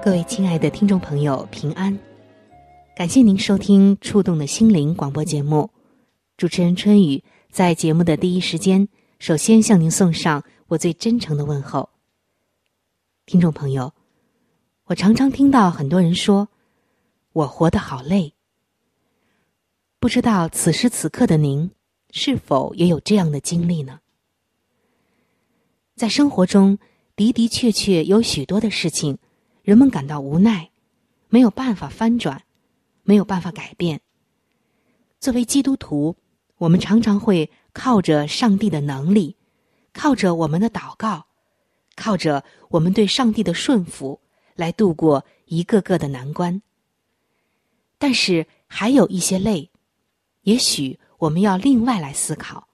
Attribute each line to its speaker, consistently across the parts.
Speaker 1: 各位亲爱的听众朋友，平安！感谢您收听《触动的心灵》广播节目。主持人春雨在节目的第一时间，首先向您送上我最真诚的问候。听众朋友，我常常听到很多人说，我活得好累。不知道此时此刻的您，是否也有这样的经历呢？在生活中的的确确有许多的事情，人们感到无奈，没有办法翻转，没有办法改变。作为基督徒。我们常常会靠着上帝的能力，靠着我们的祷告，靠着我们对上帝的顺服，来度过一个个的难关。但是还有一些累，也许我们要另外来思考。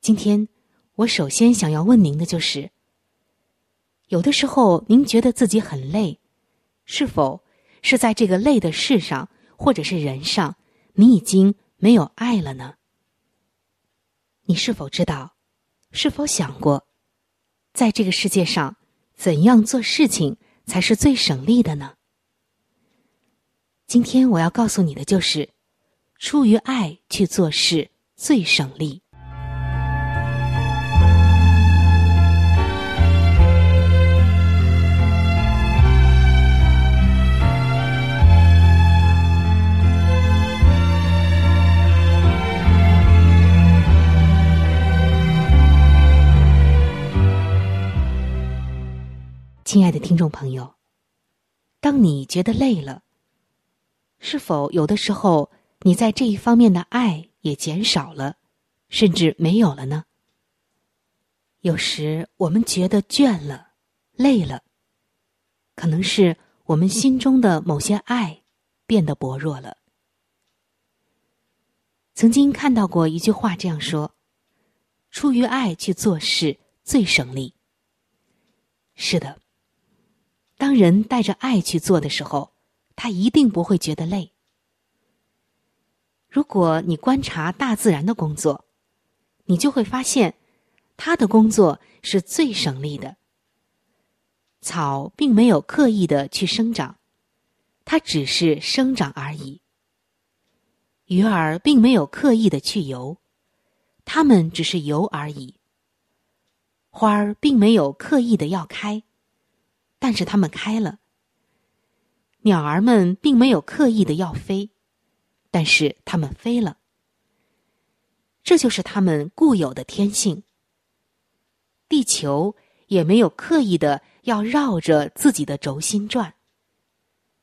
Speaker 1: 今天我首先想要问您的就是：有的时候您觉得自己很累，是否是在这个累的事上，或者是人上，你已经？没有爱了呢？你是否知道？是否想过，在这个世界上，怎样做事情才是最省力的呢？今天我要告诉你的就是，出于爱去做事最省力。亲爱的听众朋友，当你觉得累了，是否有的时候你在这一方面的爱也减少了，甚至没有了呢？有时我们觉得倦了、累了，可能是我们心中的某些爱变得薄弱了。曾经看到过一句话这样说：“出于爱去做事最省力。”是的。当人带着爱去做的时候，他一定不会觉得累。如果你观察大自然的工作，你就会发现，他的工作是最省力的。草并没有刻意的去生长，它只是生长而已。鱼儿并没有刻意的去游，它们只是游而已。花儿并没有刻意的要开。但是它们开了，鸟儿们并没有刻意的要飞，但是它们飞了。这就是它们固有的天性。地球也没有刻意的要绕着自己的轴心转，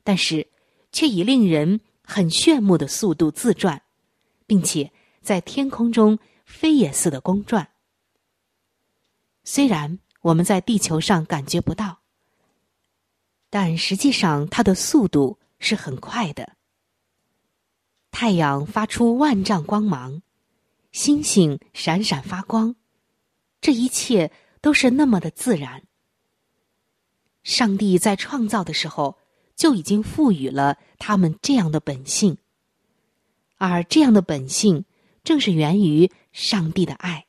Speaker 1: 但是却以令人很炫目的速度自转，并且在天空中飞也似的公转。虽然我们在地球上感觉不到。但实际上，它的速度是很快的。太阳发出万丈光芒，星星闪闪发光，这一切都是那么的自然。上帝在创造的时候就已经赋予了他们这样的本性，而这样的本性正是源于上帝的爱。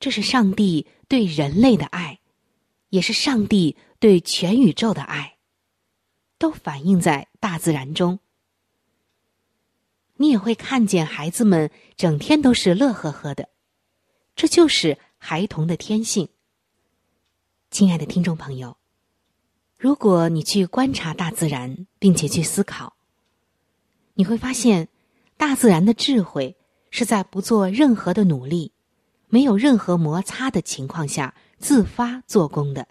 Speaker 1: 这是上帝对人类的爱，也是上帝。对全宇宙的爱，都反映在大自然中。你也会看见孩子们整天都是乐呵呵的，这就是孩童的天性。亲爱的听众朋友，如果你去观察大自然，并且去思考，你会发现，大自然的智慧是在不做任何的努力、没有任何摩擦的情况下自发做工的，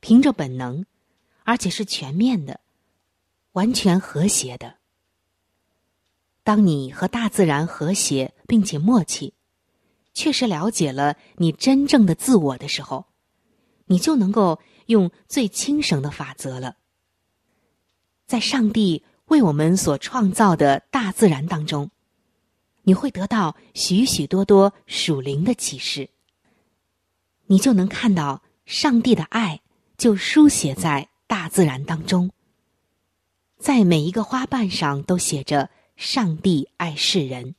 Speaker 1: 凭着本能，而且是全面的、完全和谐的。当你和大自然和谐并且默契，确实了解了你真正的自我的时候。你就能够用最轻省的法则了。在上帝为我们所创造的大自然当中，你会得到许许多多属灵的启示。你就能看到上帝的爱就书写在大自然当中，在每一个花瓣上都写着“上帝爱世人”。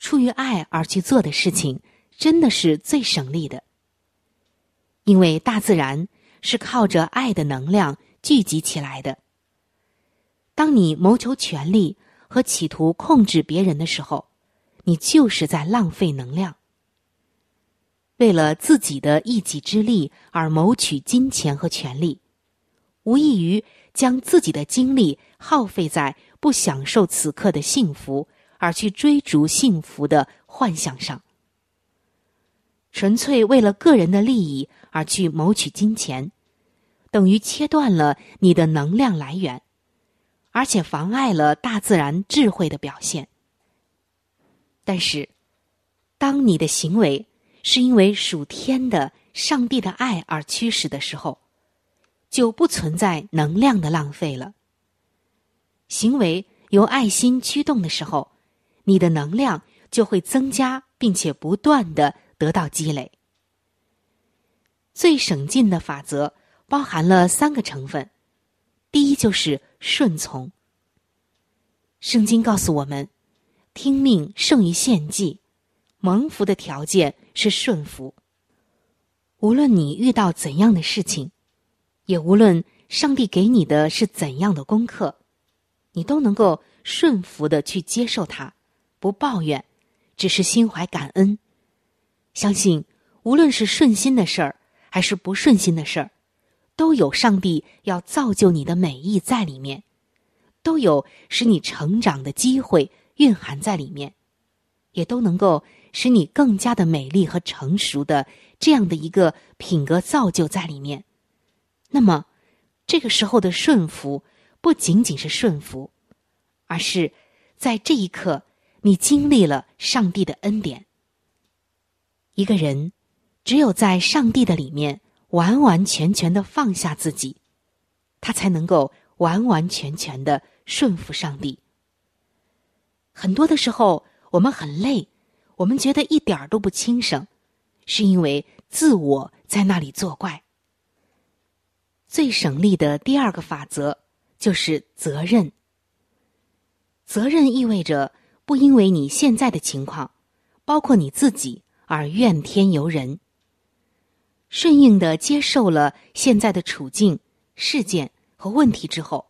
Speaker 1: 出于爱而去做的事情，真的是最省力的。因为大自然是靠着爱的能量聚集起来的。当你谋求权力和企图控制别人的时候，你就是在浪费能量。为了自己的一己之力而谋取金钱和权力，无异于将自己的精力耗费在不享受此刻的幸福，而去追逐幸福的幻想上。纯粹为了个人的利益。而去谋取金钱，等于切断了你的能量来源，而且妨碍了大自然智慧的表现。但是，当你的行为是因为属天的上帝的爱而驱使的时候，就不存在能量的浪费了。行为由爱心驱动的时候，你的能量就会增加，并且不断的得到积累。最省劲的法则包含了三个成分，第一就是顺从。圣经告诉我们，听命胜于献祭，蒙福的条件是顺服。无论你遇到怎样的事情，也无论上帝给你的是怎样的功课，你都能够顺服的去接受它，不抱怨，只是心怀感恩，相信无论是顺心的事儿。还是不顺心的事儿，都有上帝要造就你的美意在里面，都有使你成长的机会蕴含在里面，也都能够使你更加的美丽和成熟的这样的一个品格造就在里面。那么，这个时候的顺服不仅仅是顺服，而是在这一刻你经历了上帝的恩典。一个人。只有在上帝的里面完完全全的放下自己，他才能够完完全全的顺服上帝。很多的时候，我们很累，我们觉得一点都不轻省，是因为自我在那里作怪。最省力的第二个法则就是责任。责任意味着不因为你现在的情况，包括你自己而怨天尤人。顺应的接受了现在的处境、事件和问题之后，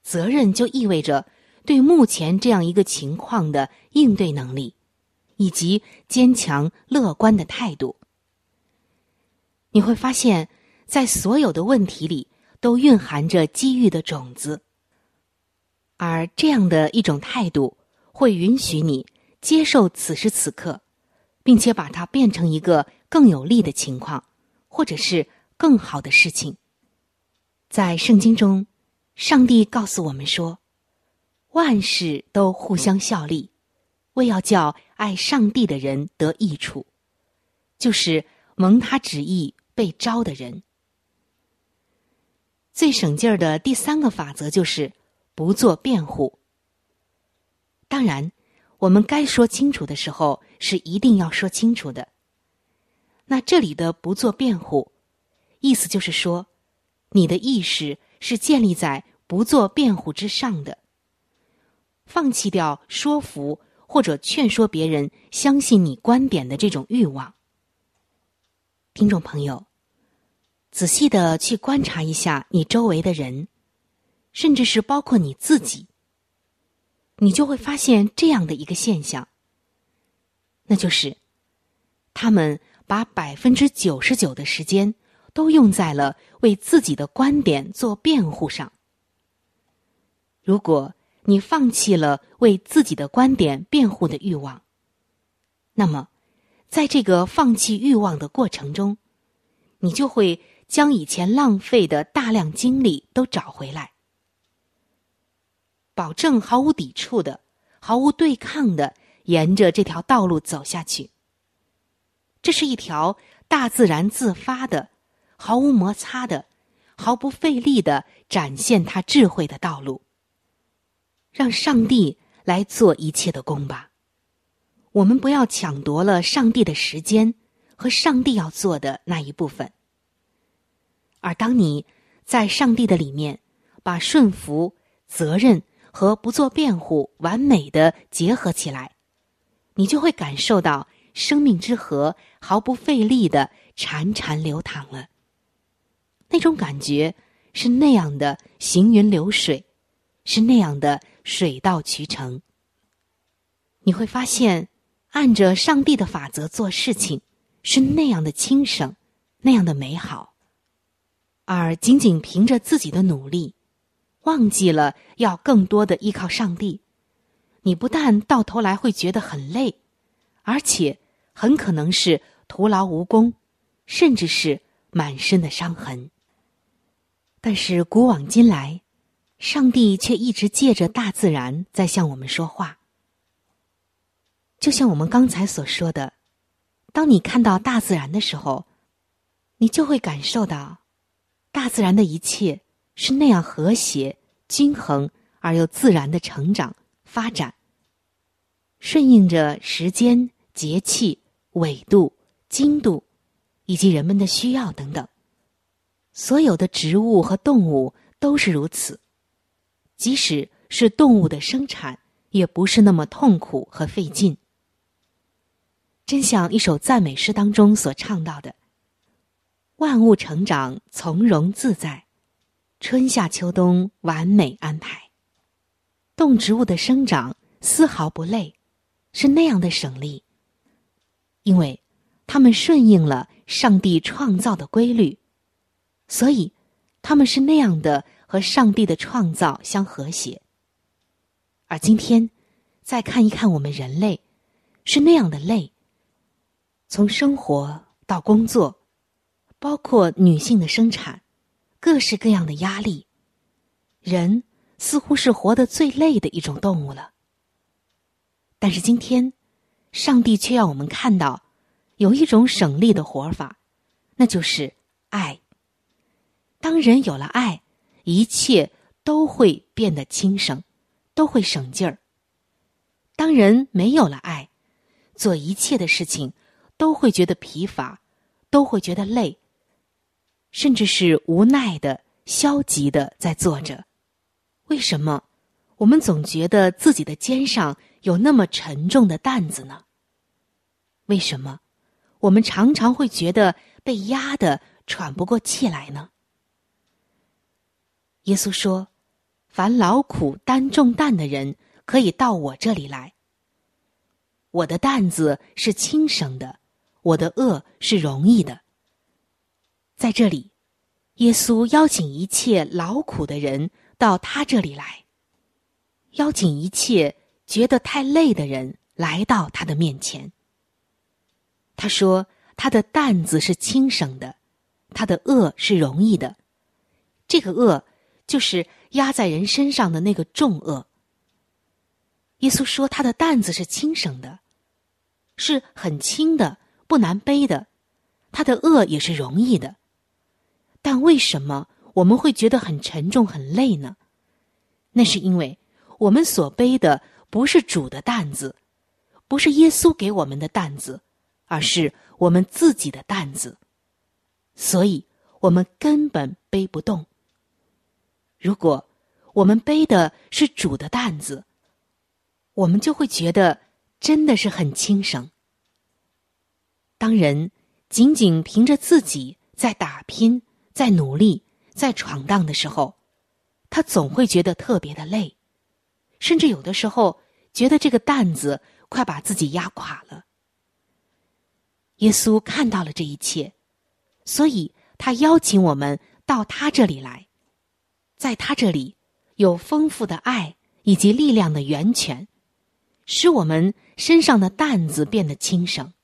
Speaker 1: 责任就意味着对目前这样一个情况的应对能力，以及坚强乐观的态度。你会发现，在所有的问题里都蕴含着机遇的种子，而这样的一种态度会允许你接受此时此刻，并且把它变成一个更有利的情况。或者是更好的事情，在圣经中，上帝告诉我们说：“万事都互相效力，为要叫爱上帝的人得益处，就是蒙他旨意被招的人。”最省劲儿的第三个法则就是不做辩护。当然，我们该说清楚的时候是一定要说清楚的。那这里的不做辩护，意思就是说，你的意识是建立在不做辩护之上的，放弃掉说服或者劝说别人相信你观点的这种欲望。听众朋友，仔细的去观察一下你周围的人，甚至是包括你自己，你就会发现这样的一个现象，那就是他们。把百分之九十九的时间都用在了为自己的观点做辩护上。如果你放弃了为自己的观点辩护的欲望，那么，在这个放弃欲望的过程中，你就会将以前浪费的大量精力都找回来，保证毫无抵触的、毫无对抗的沿着这条道路走下去。这是一条大自然自发的、毫无摩擦的、毫不费力的展现他智慧的道路。让上帝来做一切的工吧。我们不要抢夺了上帝的时间和上帝要做的那一部分。而当你在上帝的里面把顺服、责任和不做辩护完美的结合起来，你就会感受到生命之河毫不费力的潺潺流淌了。那种感觉是那样的行云流水，是那样的。水到渠成，你会发现，按着上帝的法则做事情是那样的轻省，那样的美好；而仅仅凭着自己的努力，忘记了要更多的依靠上帝，你不但到头来会觉得很累，而且很可能是徒劳无功，甚至是满身的伤痕。但是古往今来。上帝却一直借着大自然在向我们说话，就像我们刚才所说的，当你看到大自然的时候，你就会感受到，大自然的一切是那样和谐、均衡而又自然的成长发展，顺应着时间、节气、纬度、经度，以及人们的需要等等。所有的植物和动物都是如此。即使是动物的生产，也不是那么痛苦和费劲。真像一首赞美诗当中所唱到的：“万物成长从容自在，春夏秋冬完美安排。动植物的生长丝毫不累，是那样的省力，因为它们顺应了上帝创造的规律，所以他们是那样的。”和上帝的创造相和谐。而今天，再看一看我们人类，是那样的累。从生活到工作，包括女性的生产，各式各样的压力，人似乎是活得最累的一种动物了。但是今天，上帝却要我们看到，有一种省力的活法，那就是爱。当人有了爱。一切都会变得轻省，都会省劲儿。当人没有了爱，做一切的事情都会觉得疲乏，都会觉得累，甚至是无奈的、消极的在做着。为什么我们总觉得自己的肩上有那么沉重的担子呢？为什么我们常常会觉得被压得喘不过气来呢？耶稣说：“凡劳苦担重担的人，可以到我这里来。我的担子是轻省的，我的恶是容易的。”在这里，耶稣邀请一切劳苦的人到他这里来，邀请一切觉得太累的人来到他的面前。他说：“他的担子是轻省的，他的恶是容易的。这个恶。”就是压在人身上的那个重恶。耶稣说他的担子是轻省的，是很轻的，不难背的；他的恶也是容易的。但为什么我们会觉得很沉重、很累呢？那是因为我们所背的不是主的担子，不是耶稣给我们的担子，而是我们自己的担子，所以我们根本背不动。如果我们背的是主的担子，我们就会觉得真的是很轻省。当人仅仅凭着自己在打拼、在努力、在闯荡的时候，他总会觉得特别的累，甚至有的时候觉得这个担子快把自己压垮了。耶稣看到了这一切，所以他邀请我们到他这里来，在他这里有丰富的爱以及力量的源泉，使我们身上的担子变得轻省。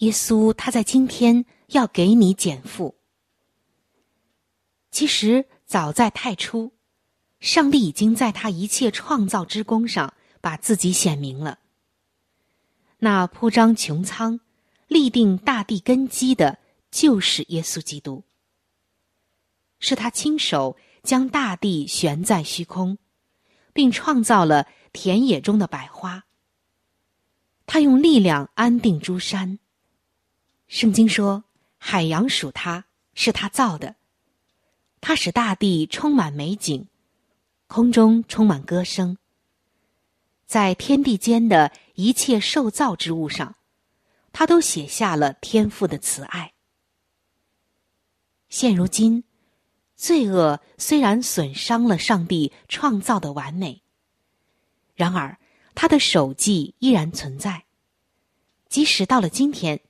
Speaker 1: 耶稣他在今天要给你减负。其实早在太初，上帝已经在他一切创造之功上把自己显明了。那铺张穹苍。立定大地根基的，就是耶稣基督。是他亲手将大地悬在虚空，并创造了田野中的百花。他用力量安定诸山。圣经说，海洋属他，是他造的。他使大地充满美景，空中充满歌声。在天地间的一切受造之物上。他都写下了天父的慈爱。现如今，罪恶虽然损伤了上帝创造的完美，然而他的手迹依然存在。即使到了今天，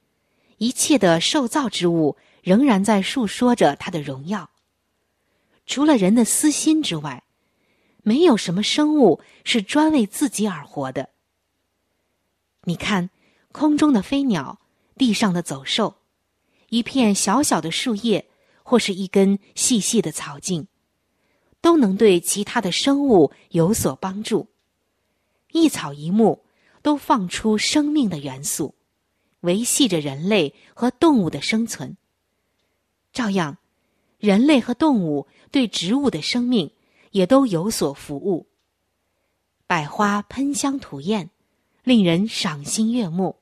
Speaker 1: 一切的受造之物仍然在述说着他的荣耀。除了人的私心之外，没有什么生物是专为自己而活的。你看。空中的飞鸟，地上的走兽，一片小小的树叶，或是一根细细的草茎，都能对其他的生物有所帮助。一草一木都放出生命的元素，维系着人类和动物的生存。照样，人类和动物对植物的生命也都有所服务。百花喷香吐艳，令人赏心悦目。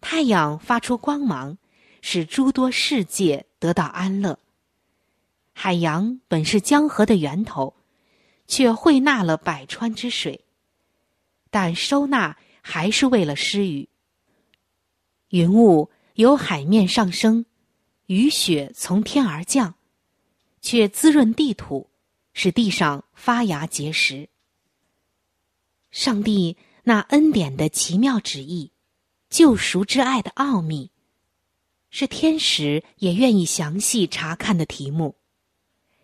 Speaker 1: 太阳发出光芒，使诸多世界得到安乐。海洋本是江河的源头，却汇纳了百川之水，但收纳还是为了施雨。云雾由海面上升，雨雪从天而降，却滋润地土，使地上发芽结实。上帝那恩典的奇妙旨意。救赎之爱的奥秘，是天使也愿意详细查看的题目，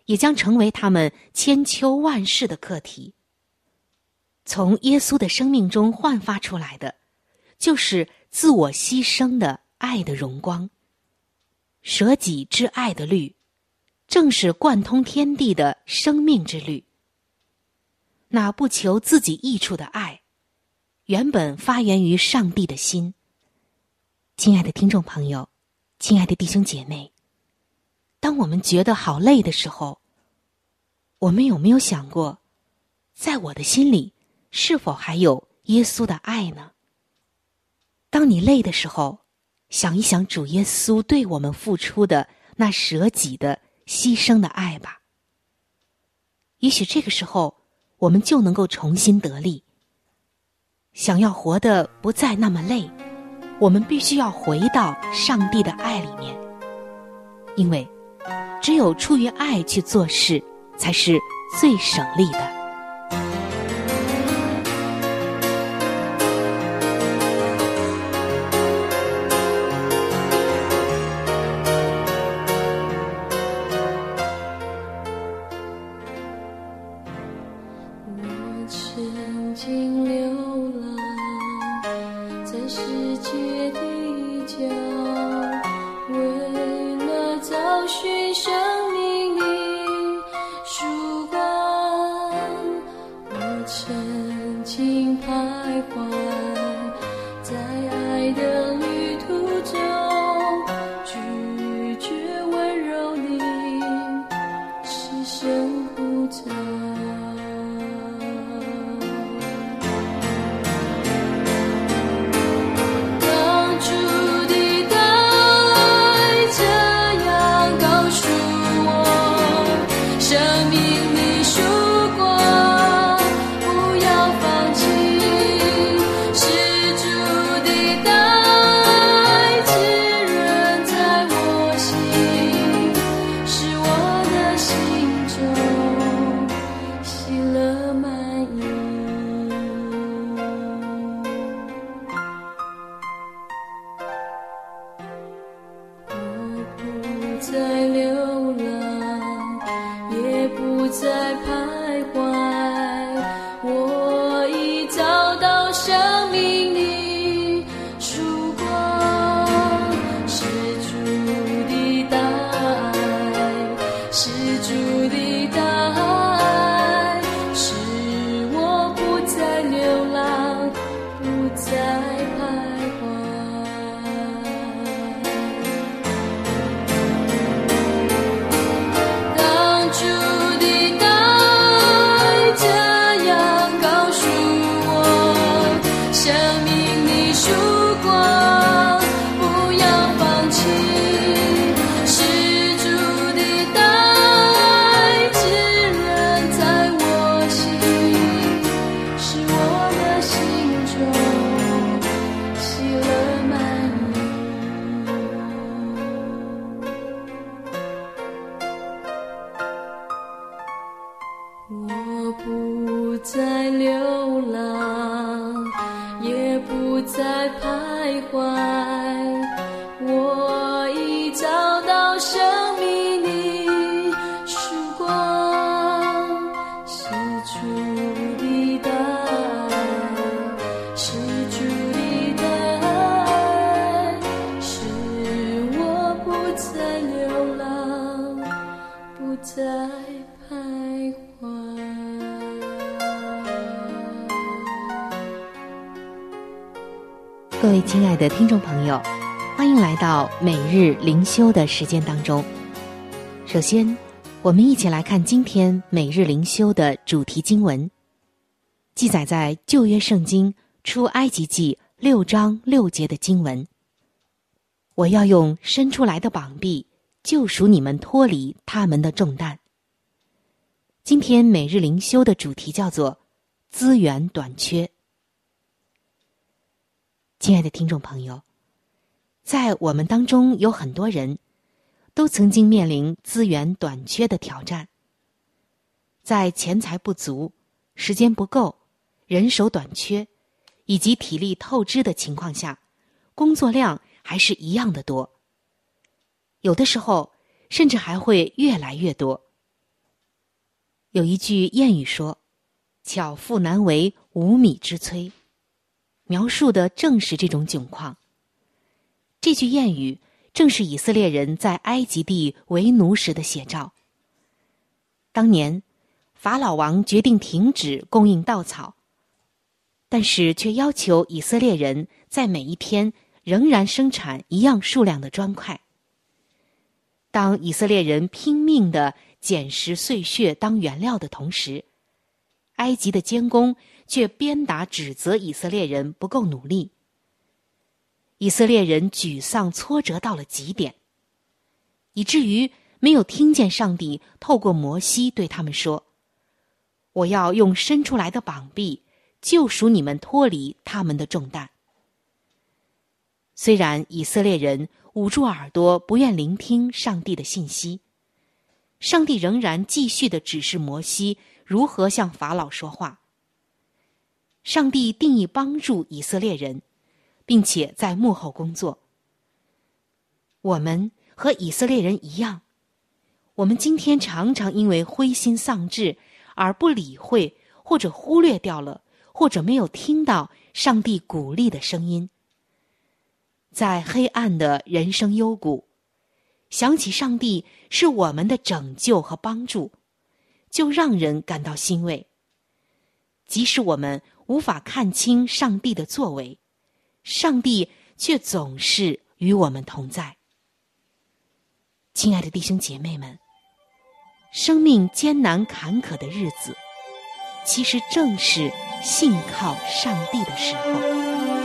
Speaker 1: 也将成为他们千秋万世的课题。从耶稣的生命中焕发出来的，就是自我牺牲的爱的荣光。舍己之爱的律，正是贯通天地的生命之律。那不求自己益处的爱。原本发源于上帝的心。亲爱的听众朋友，亲爱的弟兄姐妹，当我们觉得好累的时候，我们有没有想过，在我的心里是否还有耶稣的爱呢？当你累的时候，想一想主耶稣对我们付出的那舍己的牺牲的爱吧。也许这个时候，我们就能够重新得力。想要活得不再那么累，我们必须要回到上帝的爱里面，因为只有出于爱去做事，才是最省力的。各位亲爱的听众朋友，欢迎来到每日灵修的时间当中。首先，我们一起来看今天每日灵修的主题经文，记载在旧约圣经出埃及记六章六节的经文。我要用伸出来的膀臂救赎你们，脱离他们的重担。今天每日灵修的主题叫做资源短缺。亲爱的听众朋友，在我们当中有很多人，都曾经面临资源短缺的挑战。在钱财不足、时间不够、人手短缺以及体力透支的情况下，工作量还是一样的多。有的时候，甚至还会越来越多。有一句谚语说：“巧妇难为无米之炊。”描述的正是这种窘况。这句谚语正是以色列人在埃及地为奴时的写照。当年，法老王决定停止供应稻草，但是却要求以色列人在每一天仍然生产一样数量的砖块。当以色列人拼命的捡拾碎屑当原料的同时，埃及的监工却鞭打指责以色列人不够努力。以色列人沮丧挫折到了极点，以至于没有听见上帝透过摩西对他们说：“我要用伸出来的膀臂救赎你们，脱离他们的重担。”虽然以色列人捂住耳朵，不愿聆听上帝的信息，上帝仍然继续的指示摩西如何向法老说话。上帝定义帮助以色列人，并且在幕后工作。我们和以色列人一样，我们今天常常因为灰心丧志而不理会，或者忽略掉了，或者没有听到上帝鼓励的声音。在黑暗的人生幽谷，想起上帝是我们的拯救和帮助，就让人感到欣慰。即使我们无法看清上帝的作为，上帝却总是与我们同在。亲爱的弟兄姐妹们，生命艰难坎坷的日子，其实正是信靠上帝的时候。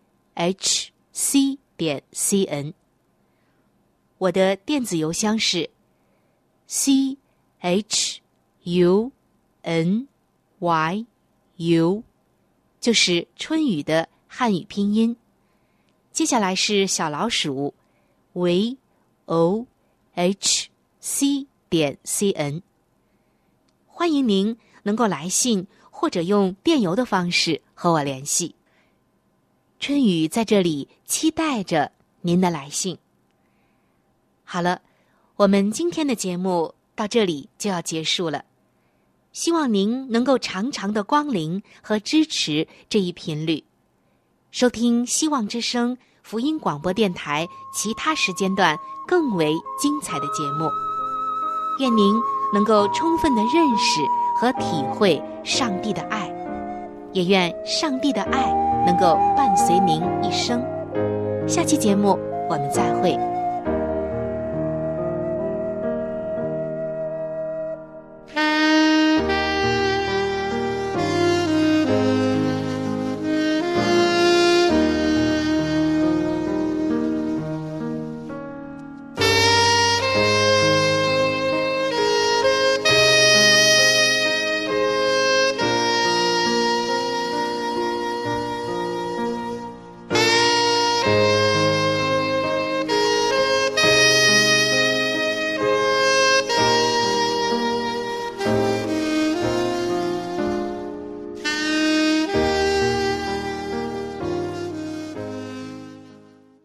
Speaker 1: h c 点 c n。我的电子邮箱是 c h u n y u，就是春雨的汉语拼音。接下来是小老鼠 v o h c 点 c n。欢迎您能够来信或者用电邮的方式和我联系。春雨在这里期待着您的来信。好了，我们今天的节目到这里就要结束了。希望您能够常常的光临和支持这一频率，收听希望之声福音广播电台其他时间段更为精彩的节目。愿您能够充分的认识和体会上帝的爱，也愿上帝的爱能够伴随您一生。下期节目我们再会。